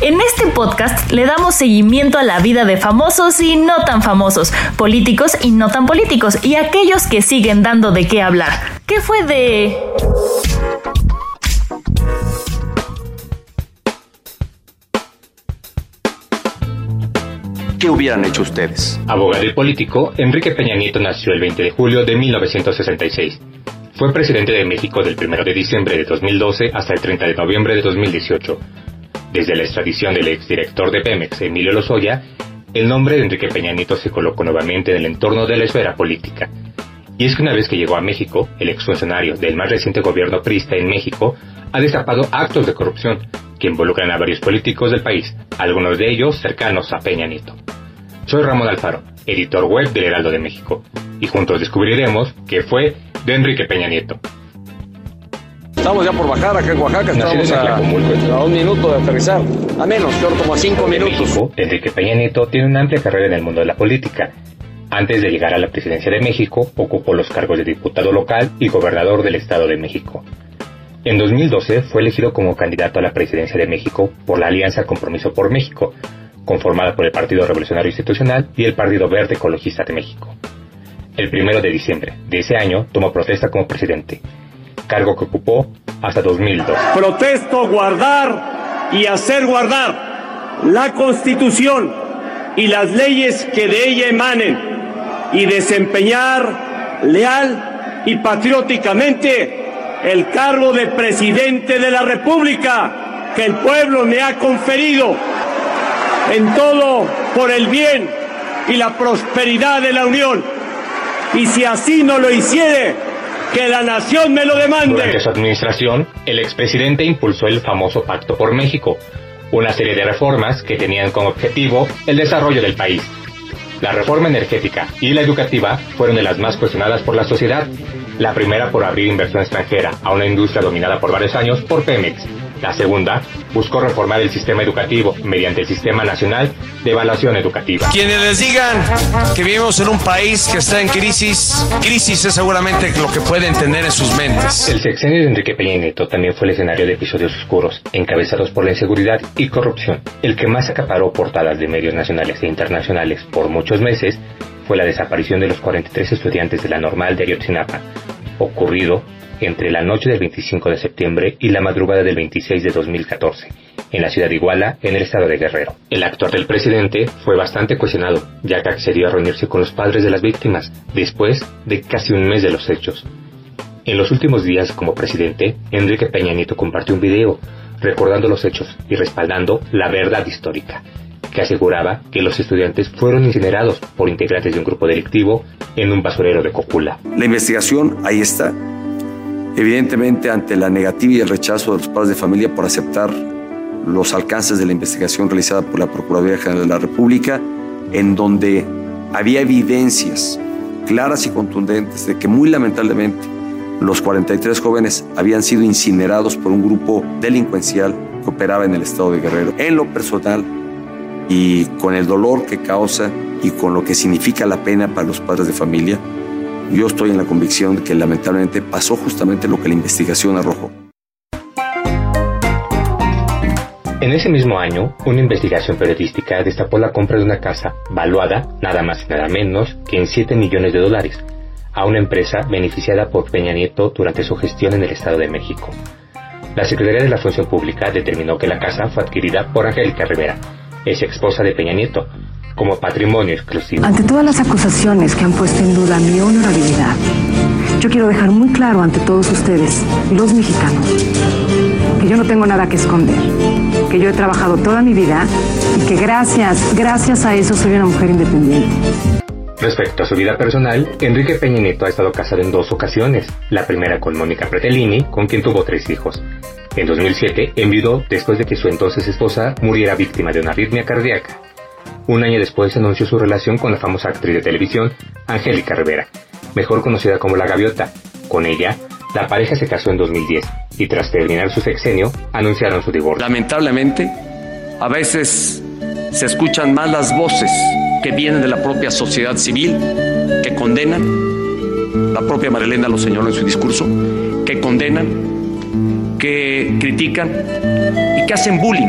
En este podcast le damos seguimiento a la vida de famosos y no tan famosos, políticos y no tan políticos, y aquellos que siguen dando de qué hablar. ¿Qué fue de... ¿Qué hubieran hecho ustedes? Abogado y político, Enrique Peña Nieto nació el 20 de julio de 1966. Fue presidente de México del 1 de diciembre de 2012 hasta el 30 de noviembre de 2018. Desde la extradición del exdirector de Pemex, Emilio Lozoya, el nombre de Enrique Peña Nieto se colocó nuevamente en el entorno de la esfera política. Y es que una vez que llegó a México, el exfuncionario del más reciente gobierno priista en México ha destapado actos de corrupción que involucran a varios políticos del país, algunos de ellos cercanos a Peña Nieto. Soy Ramón Alfaro, editor web del Heraldo de México, y juntos descubriremos qué fue de Enrique Peña Nieto. Estamos ya por bajar acá en Oaxaca, estamos a, a un minuto de aterrizar, a menos, peor como a cinco En minutos. México, Enrique Peña Nieto tiene una amplia carrera en el mundo de la política. Antes de llegar a la presidencia de México, ocupó los cargos de diputado local y gobernador del Estado de México. En 2012 fue elegido como candidato a la presidencia de México por la Alianza Compromiso por México, conformada por el Partido Revolucionario Institucional y el Partido Verde Ecologista de México. El primero de diciembre de ese año tomó protesta como presidente, cargo que ocupó hasta 2002. Protesto guardar y hacer guardar la Constitución y las leyes que de ella emanen y desempeñar leal y patrióticamente el cargo de presidente de la República que el pueblo me ha conferido en todo por el bien y la prosperidad de la Unión. Y si así no lo hiciere, que la nación me lo demande. Durante su administración, el expresidente impulsó el famoso Pacto por México, una serie de reformas que tenían como objetivo el desarrollo del país. La reforma energética y la educativa fueron de las más cuestionadas por la sociedad. La primera por abrir inversión extranjera a una industria dominada por varios años por Pemex. La segunda buscó reformar el sistema educativo mediante el Sistema Nacional de Evaluación Educativa. Quienes les digan que vivimos en un país que está en crisis, crisis es seguramente lo que pueden tener en sus mentes. El sexenio de Enrique Peña Nieto también fue el escenario de episodios oscuros, encabezados por la inseguridad y corrupción. El que más acaparó portadas de medios nacionales e internacionales por muchos meses fue la desaparición de los 43 estudiantes de la normal de Ayotzinapa, ocurrido entre la noche del 25 de septiembre y la madrugada del 26 de 2014, en la ciudad de Iguala, en el estado de Guerrero. El actuar del presidente fue bastante cuestionado, ya que accedió a reunirse con los padres de las víctimas, después de casi un mes de los hechos. En los últimos días como presidente, Enrique Peña Nieto compartió un video recordando los hechos y respaldando la verdad histórica, que aseguraba que los estudiantes fueron incinerados por integrantes de un grupo delictivo en un basurero de Cocula. La investigación ahí está. Evidentemente, ante la negativa y el rechazo de los padres de familia por aceptar los alcances de la investigación realizada por la Procuraduría General de la República, en donde había evidencias claras y contundentes de que muy lamentablemente los 43 jóvenes habían sido incinerados por un grupo delincuencial que operaba en el estado de Guerrero. En lo personal y con el dolor que causa y con lo que significa la pena para los padres de familia, yo estoy en la convicción de que lamentablemente pasó justamente lo que la investigación arrojó. En ese mismo año, una investigación periodística destapó la compra de una casa valuada nada más y nada menos que en 7 millones de dólares a una empresa beneficiada por Peña Nieto durante su gestión en el Estado de México. La Secretaría de la Función Pública determinó que la casa fue adquirida por Angélica Rivera, ex esposa de Peña Nieto, como patrimonio exclusivo. Ante todas las acusaciones que han puesto en duda mi honorabilidad, yo quiero dejar muy claro ante todos ustedes, los mexicanos, que yo no tengo nada que esconder, que yo he trabajado toda mi vida y que gracias, gracias a eso soy una mujer independiente. Respecto a su vida personal, Enrique Peña Nieto ha estado casado en dos ocasiones, la primera con Mónica Pretellini, con quien tuvo tres hijos. En 2007 enviudó después de que su entonces esposa muriera víctima de una arritmia cardíaca. Un año después anunció su relación con la famosa actriz de televisión Angélica Rivera, mejor conocida como La Gaviota. Con ella, la pareja se casó en 2010 y tras terminar su sexenio, anunciaron su divorcio. Lamentablemente, a veces se escuchan más las voces que vienen de la propia sociedad civil, que condenan, la propia Marilena lo señaló en su discurso, que condenan, que critican y que hacen bullying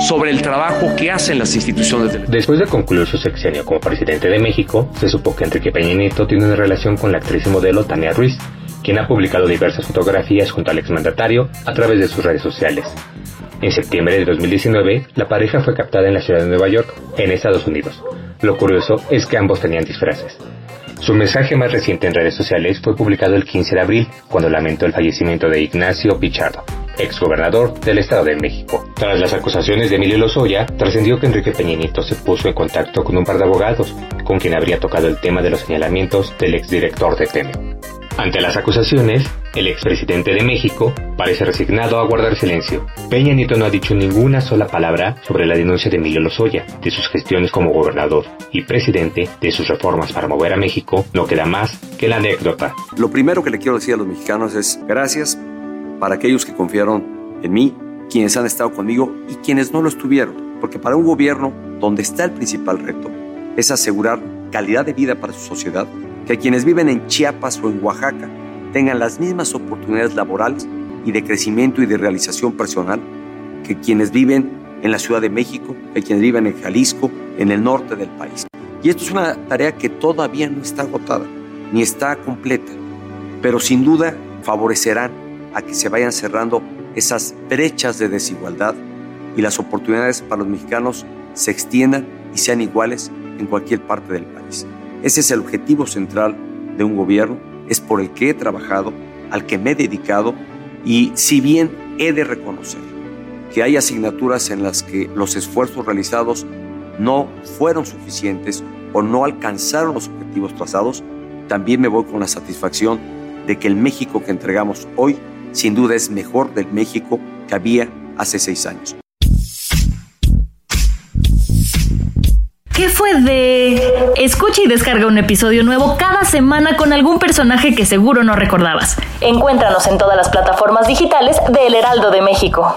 sobre el trabajo que hacen las instituciones Después de concluir su sexenio como presidente de México, se supo que Enrique Peña Nieto tiene una relación con la actriz y modelo Tania Ruiz, quien ha publicado diversas fotografías junto al exmandatario a través de sus redes sociales. En septiembre de 2019, la pareja fue captada en la ciudad de Nueva York, en Estados Unidos. Lo curioso es que ambos tenían disfraces. Su mensaje más reciente en redes sociales fue publicado el 15 de abril, cuando lamentó el fallecimiento de Ignacio Pichardo, exgobernador del Estado de México. Tras las acusaciones de Emilio Lozoya, trascendió que Enrique Peñanito se puso en contacto con un par de abogados, con quien habría tocado el tema de los señalamientos del exdirector de Temio. Ante las acusaciones, el expresidente de México parece resignado a guardar silencio. Peña Nieto no ha dicho ninguna sola palabra sobre la denuncia de Emilio Lozoya, de sus gestiones como gobernador y presidente, de sus reformas para mover a México, no queda más que la anécdota. Lo primero que le quiero decir a los mexicanos es gracias para aquellos que confiaron en mí, quienes han estado conmigo y quienes no lo estuvieron, porque para un gobierno donde está el principal reto es asegurar calidad de vida para su sociedad, que quienes viven en Chiapas o en Oaxaca tengan las mismas oportunidades laborales y de crecimiento y de realización personal que quienes viven en la Ciudad de México, que quienes viven en Jalisco, en el norte del país. Y esto es una tarea que todavía no está agotada, ni está completa, pero sin duda favorecerán a que se vayan cerrando esas brechas de desigualdad y las oportunidades para los mexicanos se extiendan y sean iguales en cualquier parte del país. Ese es el objetivo central de un gobierno, es por el que he trabajado, al que me he dedicado y si bien he de reconocer que hay asignaturas en las que los esfuerzos realizados no fueron suficientes o no alcanzaron los objetivos trazados, también me voy con la satisfacción de que el México que entregamos hoy sin duda es mejor del México que había hace seis años. ¿Qué fue de...? Escucha y descarga un episodio nuevo cada semana con algún personaje que seguro no recordabas. Encuéntranos en todas las plataformas digitales de El Heraldo de México.